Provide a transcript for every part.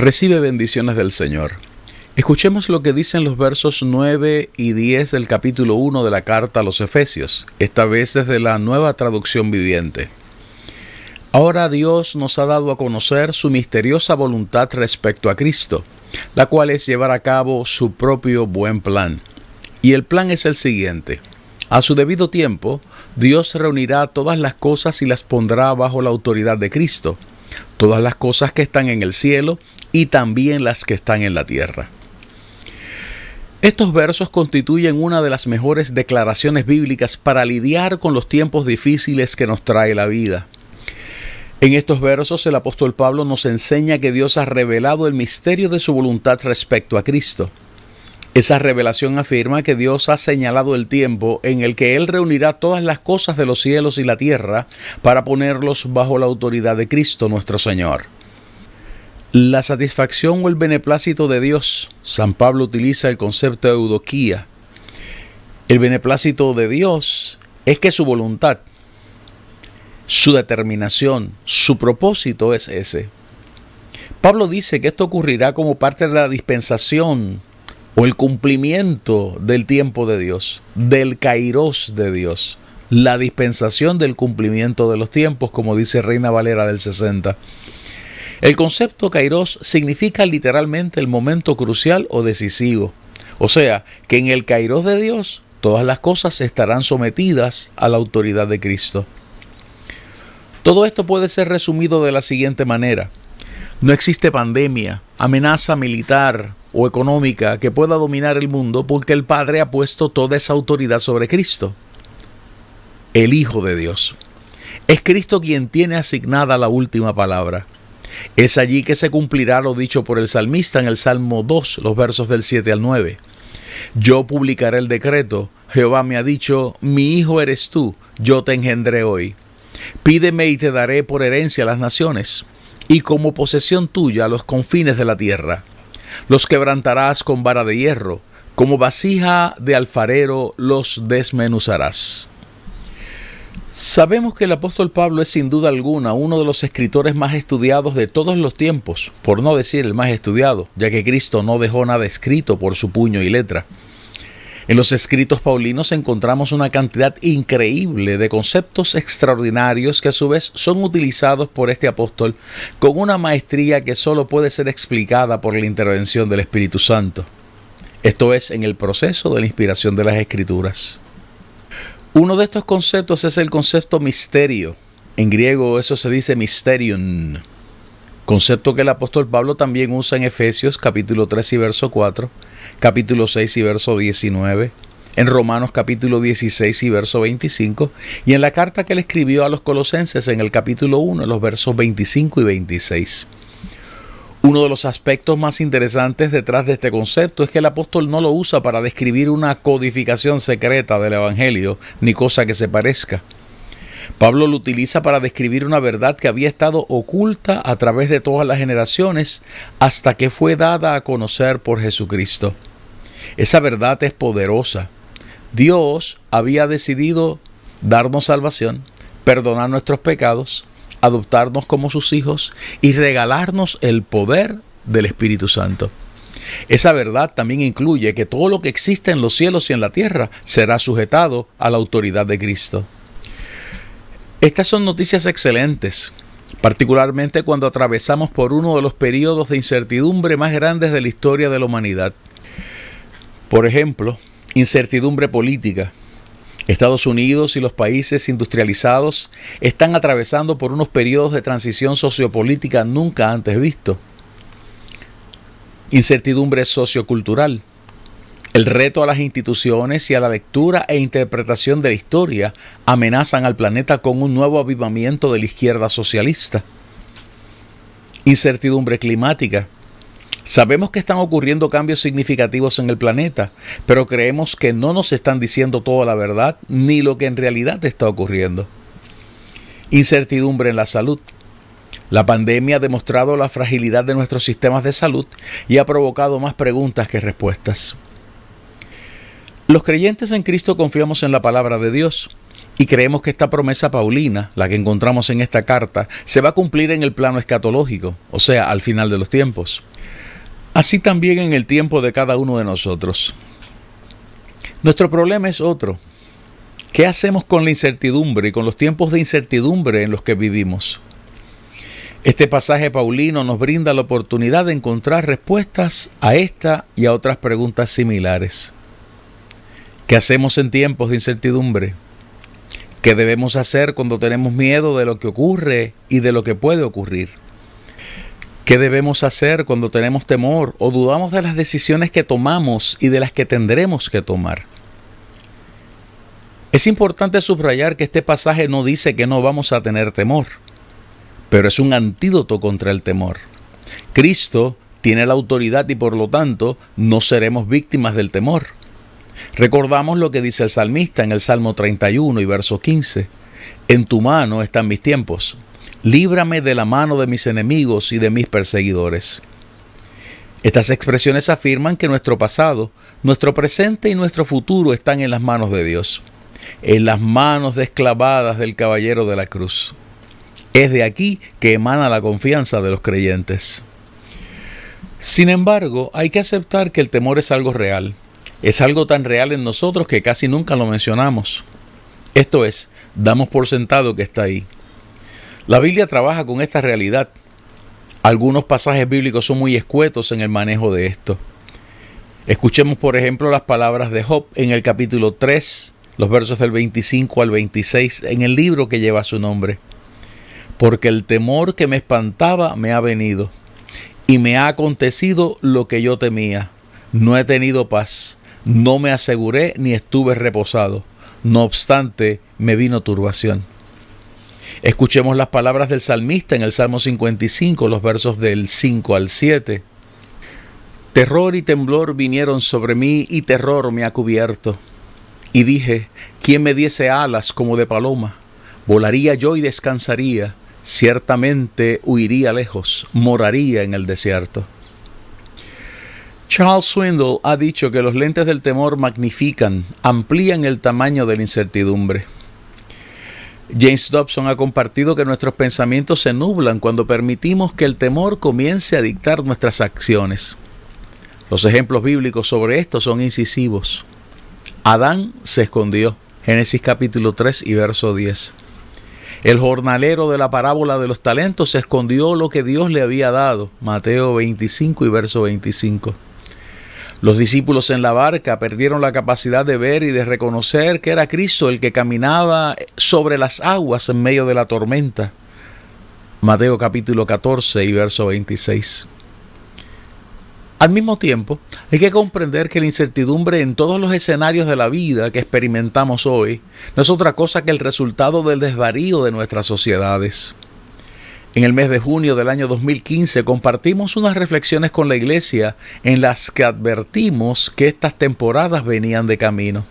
Recibe bendiciones del Señor. Escuchemos lo que dicen los versos 9 y 10 del capítulo 1 de la carta a los Efesios, esta vez desde la nueva traducción viviente. Ahora Dios nos ha dado a conocer su misteriosa voluntad respecto a Cristo, la cual es llevar a cabo su propio buen plan. Y el plan es el siguiente. A su debido tiempo, Dios reunirá todas las cosas y las pondrá bajo la autoridad de Cristo, todas las cosas que están en el cielo y también las que están en la tierra. Estos versos constituyen una de las mejores declaraciones bíblicas para lidiar con los tiempos difíciles que nos trae la vida. En estos versos el apóstol Pablo nos enseña que Dios ha revelado el misterio de su voluntad respecto a Cristo. Esa revelación afirma que Dios ha señalado el tiempo en el que Él reunirá todas las cosas de los cielos y la tierra para ponerlos bajo la autoridad de Cristo nuestro Señor. La satisfacción o el beneplácito de Dios. San Pablo utiliza el concepto de eudoquía. El beneplácito de Dios es que su voluntad, su determinación, su propósito es ese. Pablo dice que esto ocurrirá como parte de la dispensación o el cumplimiento del tiempo de Dios, del kairos de Dios, la dispensación del cumplimiento de los tiempos, como dice Reina Valera del 60. El concepto kairos significa literalmente el momento crucial o decisivo. O sea, que en el kairos de Dios todas las cosas estarán sometidas a la autoridad de Cristo. Todo esto puede ser resumido de la siguiente manera. No existe pandemia, amenaza militar o económica que pueda dominar el mundo porque el Padre ha puesto toda esa autoridad sobre Cristo, el Hijo de Dios. Es Cristo quien tiene asignada la última palabra. Es allí que se cumplirá lo dicho por el salmista en el Salmo 2, los versos del 7 al 9. Yo publicaré el decreto. Jehová me ha dicho, mi hijo eres tú, yo te engendré hoy. Pídeme y te daré por herencia las naciones, y como posesión tuya los confines de la tierra. Los quebrantarás con vara de hierro, como vasija de alfarero los desmenuzarás. Sabemos que el apóstol Pablo es sin duda alguna uno de los escritores más estudiados de todos los tiempos, por no decir el más estudiado, ya que Cristo no dejó nada escrito por su puño y letra. En los escritos paulinos encontramos una cantidad increíble de conceptos extraordinarios que a su vez son utilizados por este apóstol con una maestría que solo puede ser explicada por la intervención del Espíritu Santo. Esto es en el proceso de la inspiración de las escrituras. Uno de estos conceptos es el concepto misterio. En griego eso se dice mysterion. Concepto que el apóstol Pablo también usa en Efesios capítulo 3 y verso 4, capítulo 6 y verso 19, en Romanos capítulo 16 y verso 25, y en la carta que él escribió a los colosenses en el capítulo 1, los versos 25 y 26. Uno de los aspectos más interesantes detrás de este concepto es que el apóstol no lo usa para describir una codificación secreta del Evangelio, ni cosa que se parezca. Pablo lo utiliza para describir una verdad que había estado oculta a través de todas las generaciones hasta que fue dada a conocer por Jesucristo. Esa verdad es poderosa. Dios había decidido darnos salvación, perdonar nuestros pecados, adoptarnos como sus hijos y regalarnos el poder del Espíritu Santo. Esa verdad también incluye que todo lo que existe en los cielos y en la tierra será sujetado a la autoridad de Cristo. Estas son noticias excelentes, particularmente cuando atravesamos por uno de los periodos de incertidumbre más grandes de la historia de la humanidad. Por ejemplo, incertidumbre política, Estados Unidos y los países industrializados están atravesando por unos periodos de transición sociopolítica nunca antes vistos. incertidumbre sociocultural. El reto a las instituciones y a la lectura e interpretación de la historia amenazan al planeta con un nuevo avivamiento de la izquierda socialista. Incertidumbre climática. Sabemos que están ocurriendo cambios significativos en el planeta, pero creemos que no nos están diciendo toda la verdad ni lo que en realidad está ocurriendo. Incertidumbre en la salud. La pandemia ha demostrado la fragilidad de nuestros sistemas de salud y ha provocado más preguntas que respuestas. Los creyentes en Cristo confiamos en la palabra de Dios y creemos que esta promesa paulina, la que encontramos en esta carta, se va a cumplir en el plano escatológico, o sea, al final de los tiempos. Así también en el tiempo de cada uno de nosotros. Nuestro problema es otro. ¿Qué hacemos con la incertidumbre y con los tiempos de incertidumbre en los que vivimos? Este pasaje paulino nos brinda la oportunidad de encontrar respuestas a esta y a otras preguntas similares. ¿Qué hacemos en tiempos de incertidumbre? ¿Qué debemos hacer cuando tenemos miedo de lo que ocurre y de lo que puede ocurrir? ¿Qué debemos hacer cuando tenemos temor o dudamos de las decisiones que tomamos y de las que tendremos que tomar? Es importante subrayar que este pasaje no dice que no vamos a tener temor, pero es un antídoto contra el temor. Cristo tiene la autoridad y por lo tanto no seremos víctimas del temor. Recordamos lo que dice el salmista en el Salmo 31 y verso 15. En tu mano están mis tiempos. Líbrame de la mano de mis enemigos y de mis perseguidores. Estas expresiones afirman que nuestro pasado, nuestro presente y nuestro futuro están en las manos de Dios, en las manos desclavadas del caballero de la cruz. Es de aquí que emana la confianza de los creyentes. Sin embargo, hay que aceptar que el temor es algo real es algo tan real en nosotros que casi nunca lo mencionamos. Esto es, damos por sentado que está ahí. La Biblia trabaja con esta realidad. Algunos pasajes bíblicos son muy escuetos en el manejo de esto. Escuchemos, por ejemplo, las palabras de Job en el capítulo 3, los versos del 25 al 26, en el libro que lleva su nombre. Porque el temor que me espantaba me ha venido, y me ha acontecido lo que yo temía. No he tenido paz no me aseguré ni estuve reposado. No obstante, me vino turbación. Escuchemos las palabras del salmista en el Salmo 55, los versos del 5 al 7. Terror y temblor vinieron sobre mí y terror me ha cubierto. Y dije, ¿quién me diese alas como de paloma? Volaría yo y descansaría, ciertamente huiría lejos, moraría en el desierto. Charles Swindle ha dicho que los lentes del temor magnifican, amplían el tamaño de la incertidumbre. James Dobson ha compartido que nuestros pensamientos se nublan cuando permitimos que el temor comience a dictar nuestras acciones. Los ejemplos bíblicos sobre esto son incisivos. Adán se escondió, Génesis capítulo 3 y verso 10. El jornalero de la parábola de los talentos se escondió lo que Dios le había dado, Mateo 25 y verso 25. Los discípulos en la barca perdieron la capacidad de ver y de reconocer que era Cristo el que caminaba sobre las aguas en medio de la tormenta. Mateo capítulo 14 y verso 26. Al mismo tiempo, hay que comprender que la incertidumbre en todos los escenarios de la vida que experimentamos hoy no es otra cosa que el resultado del desvarío de nuestras sociedades. En el mes de junio del año 2015 compartimos unas reflexiones con la iglesia en las que advertimos que estas temporadas venían de camino.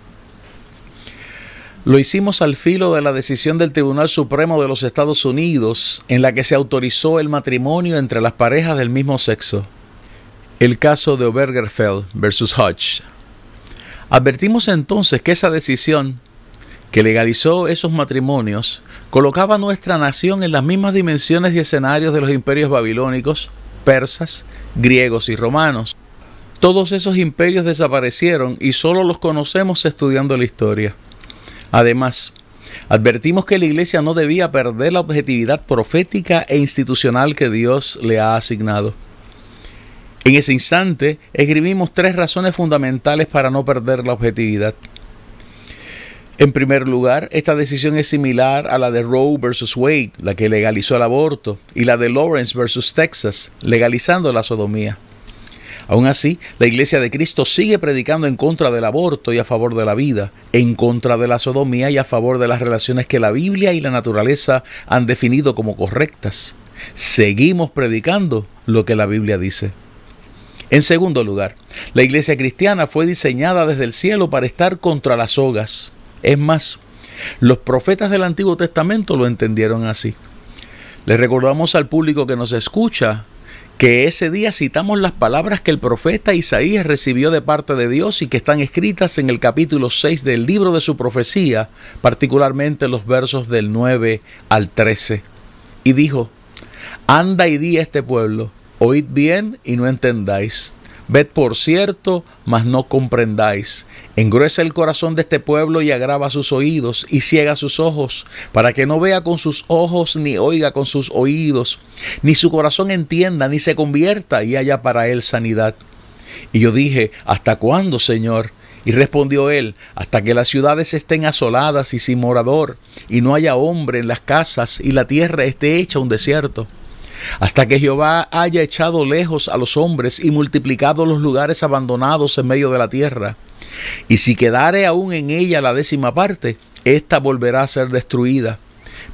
Lo hicimos al filo de la decisión del Tribunal Supremo de los Estados Unidos en la que se autorizó el matrimonio entre las parejas del mismo sexo. El caso de Obergerfeld versus Hodge. Advertimos entonces que esa decisión que legalizó esos matrimonios, colocaba nuestra nación en las mismas dimensiones y escenarios de los imperios babilónicos, persas, griegos y romanos. Todos esos imperios desaparecieron y solo los conocemos estudiando la historia. Además, advertimos que la Iglesia no debía perder la objetividad profética e institucional que Dios le ha asignado. En ese instante, escribimos tres razones fundamentales para no perder la objetividad. En primer lugar, esta decisión es similar a la de Roe versus Wade, la que legalizó el aborto, y la de Lawrence versus Texas, legalizando la sodomía. Aún así, la Iglesia de Cristo sigue predicando en contra del aborto y a favor de la vida, en contra de la sodomía y a favor de las relaciones que la Biblia y la naturaleza han definido como correctas. Seguimos predicando lo que la Biblia dice. En segundo lugar, la iglesia cristiana fue diseñada desde el cielo para estar contra las sogas. Es más, los profetas del Antiguo Testamento lo entendieron así. Le recordamos al público que nos escucha que ese día citamos las palabras que el profeta Isaías recibió de parte de Dios y que están escritas en el capítulo 6 del libro de su profecía, particularmente los versos del 9 al 13. Y dijo, Anda y di a este pueblo, oíd bien y no entendáis. Ved por cierto, mas no comprendáis. Engruesa el corazón de este pueblo y agrava sus oídos y ciega sus ojos, para que no vea con sus ojos ni oiga con sus oídos, ni su corazón entienda, ni se convierta y haya para él sanidad. Y yo dije, ¿hasta cuándo, Señor? Y respondió él, hasta que las ciudades estén asoladas y sin morador, y no haya hombre en las casas, y la tierra esté hecha un desierto hasta que Jehová haya echado lejos a los hombres y multiplicado los lugares abandonados en medio de la tierra. Y si quedare aún en ella la décima parte, ésta volverá a ser destruida.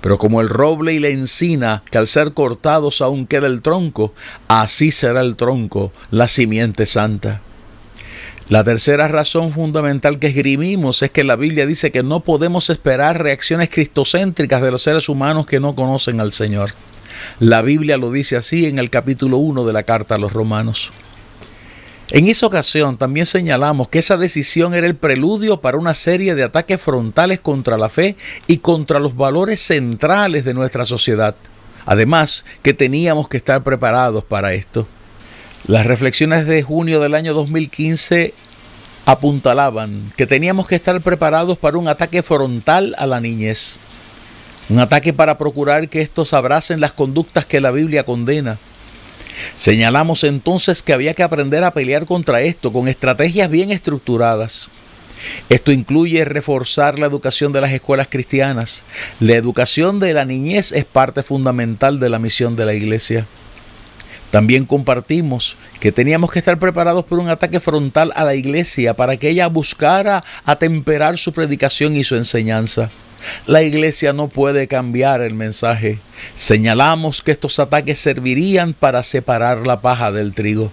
Pero como el roble y la encina, que al ser cortados aún queda el tronco, así será el tronco, la simiente santa. La tercera razón fundamental que esgrimimos es que la Biblia dice que no podemos esperar reacciones cristocéntricas de los seres humanos que no conocen al Señor. La Biblia lo dice así en el capítulo 1 de la carta a los romanos. En esa ocasión también señalamos que esa decisión era el preludio para una serie de ataques frontales contra la fe y contra los valores centrales de nuestra sociedad. Además, que teníamos que estar preparados para esto. Las reflexiones de junio del año 2015 apuntalaban que teníamos que estar preparados para un ataque frontal a la niñez. Un ataque para procurar que estos abracen las conductas que la Biblia condena. Señalamos entonces que había que aprender a pelear contra esto con estrategias bien estructuradas. Esto incluye reforzar la educación de las escuelas cristianas. La educación de la niñez es parte fundamental de la misión de la iglesia. También compartimos que teníamos que estar preparados por un ataque frontal a la iglesia para que ella buscara atemperar su predicación y su enseñanza. La iglesia no puede cambiar el mensaje. Señalamos que estos ataques servirían para separar la paja del trigo.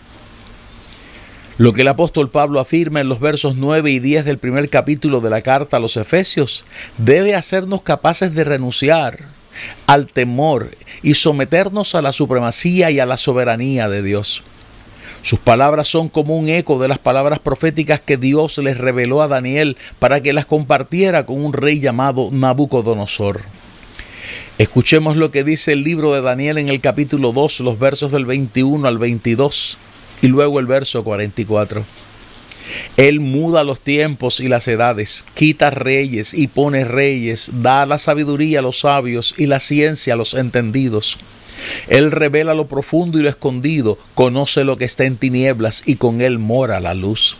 Lo que el apóstol Pablo afirma en los versos 9 y 10 del primer capítulo de la carta a los Efesios debe hacernos capaces de renunciar al temor y someternos a la supremacía y a la soberanía de Dios. Sus palabras son como un eco de las palabras proféticas que Dios les reveló a Daniel para que las compartiera con un rey llamado Nabucodonosor. Escuchemos lo que dice el libro de Daniel en el capítulo 2, los versos del 21 al 22 y luego el verso 44. Él muda los tiempos y las edades, quita reyes y pone reyes, da la sabiduría a los sabios y la ciencia a los entendidos. Él revela lo profundo y lo escondido, conoce lo que está en tinieblas y con él mora la luz.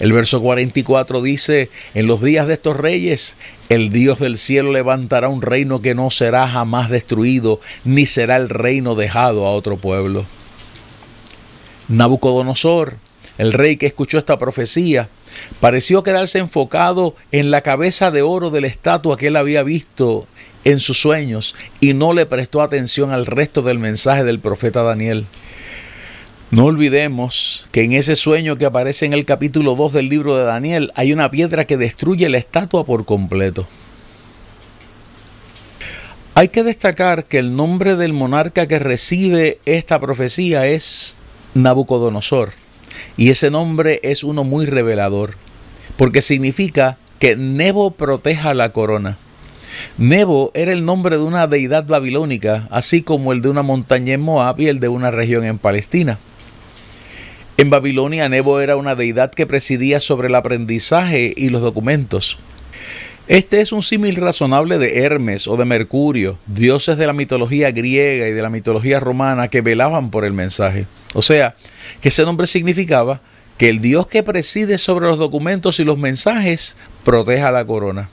El verso 44 dice, en los días de estos reyes, el Dios del cielo levantará un reino que no será jamás destruido, ni será el reino dejado a otro pueblo. Nabucodonosor, el rey que escuchó esta profecía, pareció quedarse enfocado en la cabeza de oro de la estatua que él había visto en sus sueños y no le prestó atención al resto del mensaje del profeta Daniel. No olvidemos que en ese sueño que aparece en el capítulo 2 del libro de Daniel hay una piedra que destruye la estatua por completo. Hay que destacar que el nombre del monarca que recibe esta profecía es Nabucodonosor. Y ese nombre es uno muy revelador, porque significa que Nebo proteja la corona. Nebo era el nombre de una deidad babilónica, así como el de una montaña en Moab y el de una región en Palestina. En Babilonia, Nebo era una deidad que presidía sobre el aprendizaje y los documentos. Este es un símil razonable de Hermes o de Mercurio, dioses de la mitología griega y de la mitología romana que velaban por el mensaje. O sea, que ese nombre significaba que el dios que preside sobre los documentos y los mensajes proteja la corona.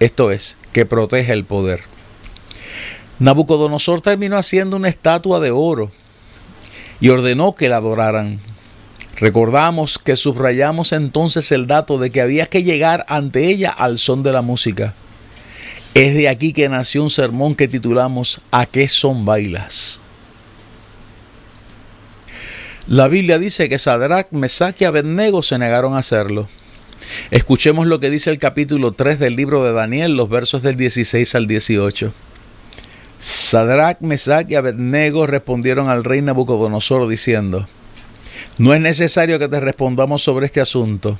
Esto es, que protege el poder. Nabucodonosor terminó haciendo una estatua de oro y ordenó que la adoraran. Recordamos que subrayamos entonces el dato de que había que llegar ante ella al son de la música. Es de aquí que nació un sermón que titulamos ¿A qué son bailas? La Biblia dice que Sadrach, Mesach y Abednego se negaron a hacerlo. Escuchemos lo que dice el capítulo 3 del libro de Daniel, los versos del 16 al 18. Sadrach, Mesach y Abednego respondieron al rey Nabucodonosor diciendo, No es necesario que te respondamos sobre este asunto.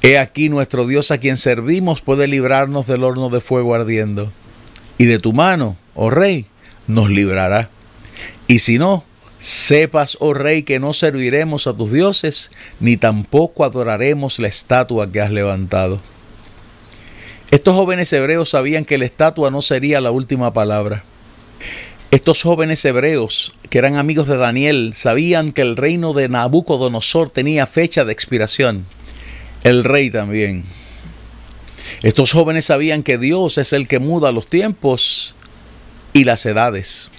He aquí nuestro Dios a quien servimos puede librarnos del horno de fuego ardiendo. Y de tu mano, oh rey, nos librará. Y si no, sepas, oh rey, que no serviremos a tus dioses, ni tampoco adoraremos la estatua que has levantado. Estos jóvenes hebreos sabían que la estatua no sería la última palabra. Estos jóvenes hebreos, que eran amigos de Daniel, sabían que el reino de Nabucodonosor tenía fecha de expiración. El rey también. Estos jóvenes sabían que Dios es el que muda los tiempos y las edades.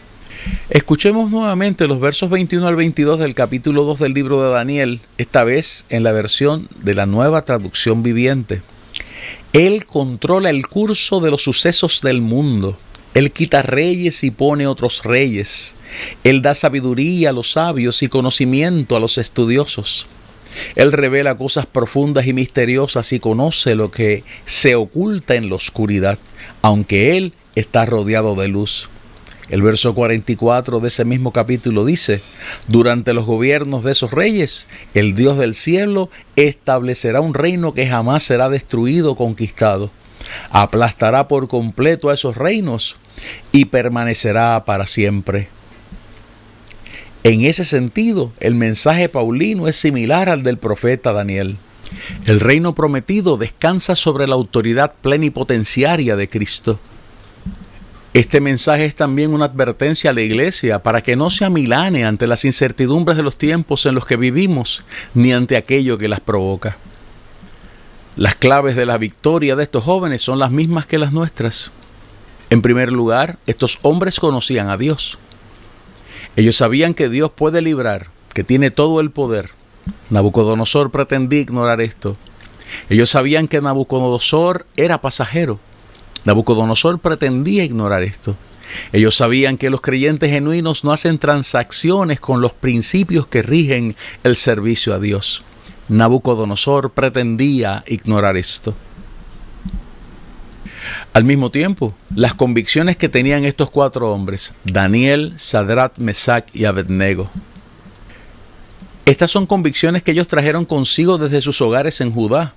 Escuchemos nuevamente los versos 21 al 22 del capítulo 2 del libro de Daniel, esta vez en la versión de la nueva traducción viviente. Él controla el curso de los sucesos del mundo. Él quita reyes y pone otros reyes. Él da sabiduría a los sabios y conocimiento a los estudiosos. Él revela cosas profundas y misteriosas y conoce lo que se oculta en la oscuridad, aunque Él está rodeado de luz. El verso 44 de ese mismo capítulo dice, durante los gobiernos de esos reyes, el Dios del cielo establecerá un reino que jamás será destruido o conquistado. Aplastará por completo a esos reinos y permanecerá para siempre. En ese sentido, el mensaje paulino es similar al del profeta Daniel. El reino prometido descansa sobre la autoridad plenipotenciaria de Cristo. Este mensaje es también una advertencia a la iglesia para que no se amilane ante las incertidumbres de los tiempos en los que vivimos, ni ante aquello que las provoca. Las claves de la victoria de estos jóvenes son las mismas que las nuestras. En primer lugar, estos hombres conocían a Dios. Ellos sabían que Dios puede librar, que tiene todo el poder. Nabucodonosor pretendía ignorar esto. Ellos sabían que Nabucodonosor era pasajero Nabucodonosor pretendía ignorar esto. Ellos sabían que los creyentes genuinos no hacen transacciones con los principios que rigen el servicio a Dios. Nabucodonosor pretendía ignorar esto. Al mismo tiempo, las convicciones que tenían estos cuatro hombres, Daniel, Sadrat, Mesach y Abednego, estas son convicciones que ellos trajeron consigo desde sus hogares en Judá,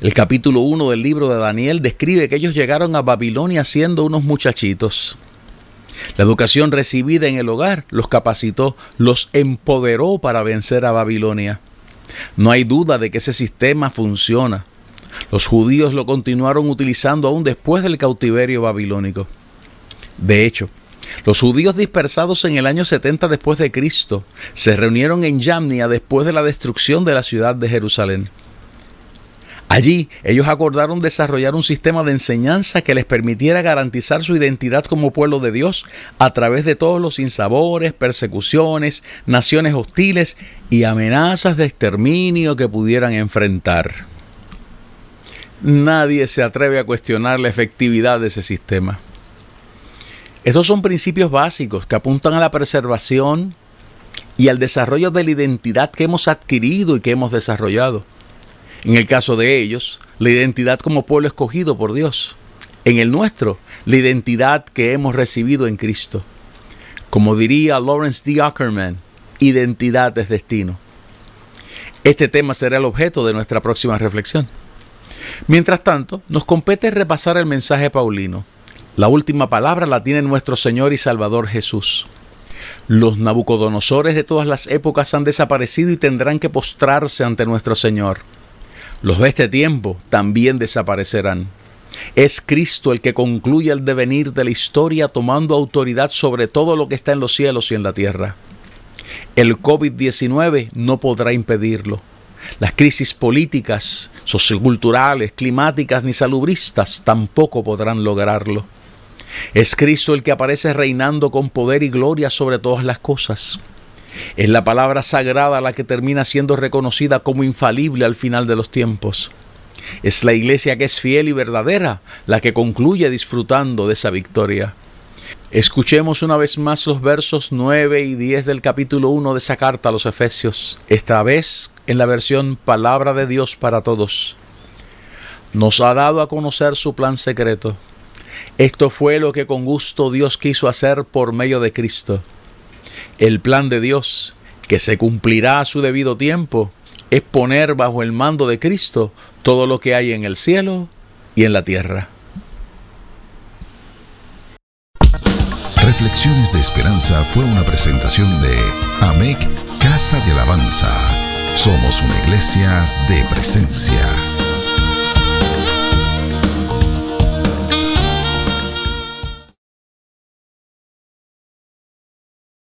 el capítulo 1 del libro de Daniel describe que ellos llegaron a Babilonia siendo unos muchachitos. La educación recibida en el hogar los capacitó, los empoderó para vencer a Babilonia. No hay duda de que ese sistema funciona. Los judíos lo continuaron utilizando aún después del cautiverio babilónico. De hecho, los judíos dispersados en el año 70 después de Cristo se reunieron en Yamnia después de la destrucción de la ciudad de Jerusalén. Allí ellos acordaron desarrollar un sistema de enseñanza que les permitiera garantizar su identidad como pueblo de Dios a través de todos los insabores, persecuciones, naciones hostiles y amenazas de exterminio que pudieran enfrentar. Nadie se atreve a cuestionar la efectividad de ese sistema. Estos son principios básicos que apuntan a la preservación y al desarrollo de la identidad que hemos adquirido y que hemos desarrollado. En el caso de ellos, la identidad como pueblo escogido por Dios. En el nuestro, la identidad que hemos recibido en Cristo. Como diría Lawrence D. Ackerman, identidad es destino. Este tema será el objeto de nuestra próxima reflexión. Mientras tanto, nos compete repasar el mensaje paulino. La última palabra la tiene nuestro Señor y Salvador Jesús. Los nabucodonosores de todas las épocas han desaparecido y tendrán que postrarse ante nuestro Señor. Los de este tiempo también desaparecerán. Es Cristo el que concluye el devenir de la historia tomando autoridad sobre todo lo que está en los cielos y en la tierra. El COVID-19 no podrá impedirlo. Las crisis políticas, socioculturales, climáticas ni salubristas tampoco podrán lograrlo. Es Cristo el que aparece reinando con poder y gloria sobre todas las cosas. Es la palabra sagrada la que termina siendo reconocida como infalible al final de los tiempos. Es la iglesia que es fiel y verdadera la que concluye disfrutando de esa victoria. Escuchemos una vez más los versos 9 y 10 del capítulo 1 de esa carta a los Efesios, esta vez en la versión Palabra de Dios para Todos. Nos ha dado a conocer su plan secreto. Esto fue lo que con gusto Dios quiso hacer por medio de Cristo. El plan de Dios, que se cumplirá a su debido tiempo, es poner bajo el mando de Cristo todo lo que hay en el cielo y en la tierra. Reflexiones de Esperanza fue una presentación de AMEC Casa de Alabanza. Somos una iglesia de presencia.